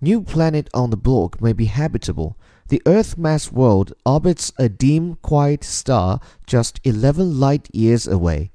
new planet on the block may be habitable. The Earth-mass world orbits a dim, quiet star just 11 light-years away.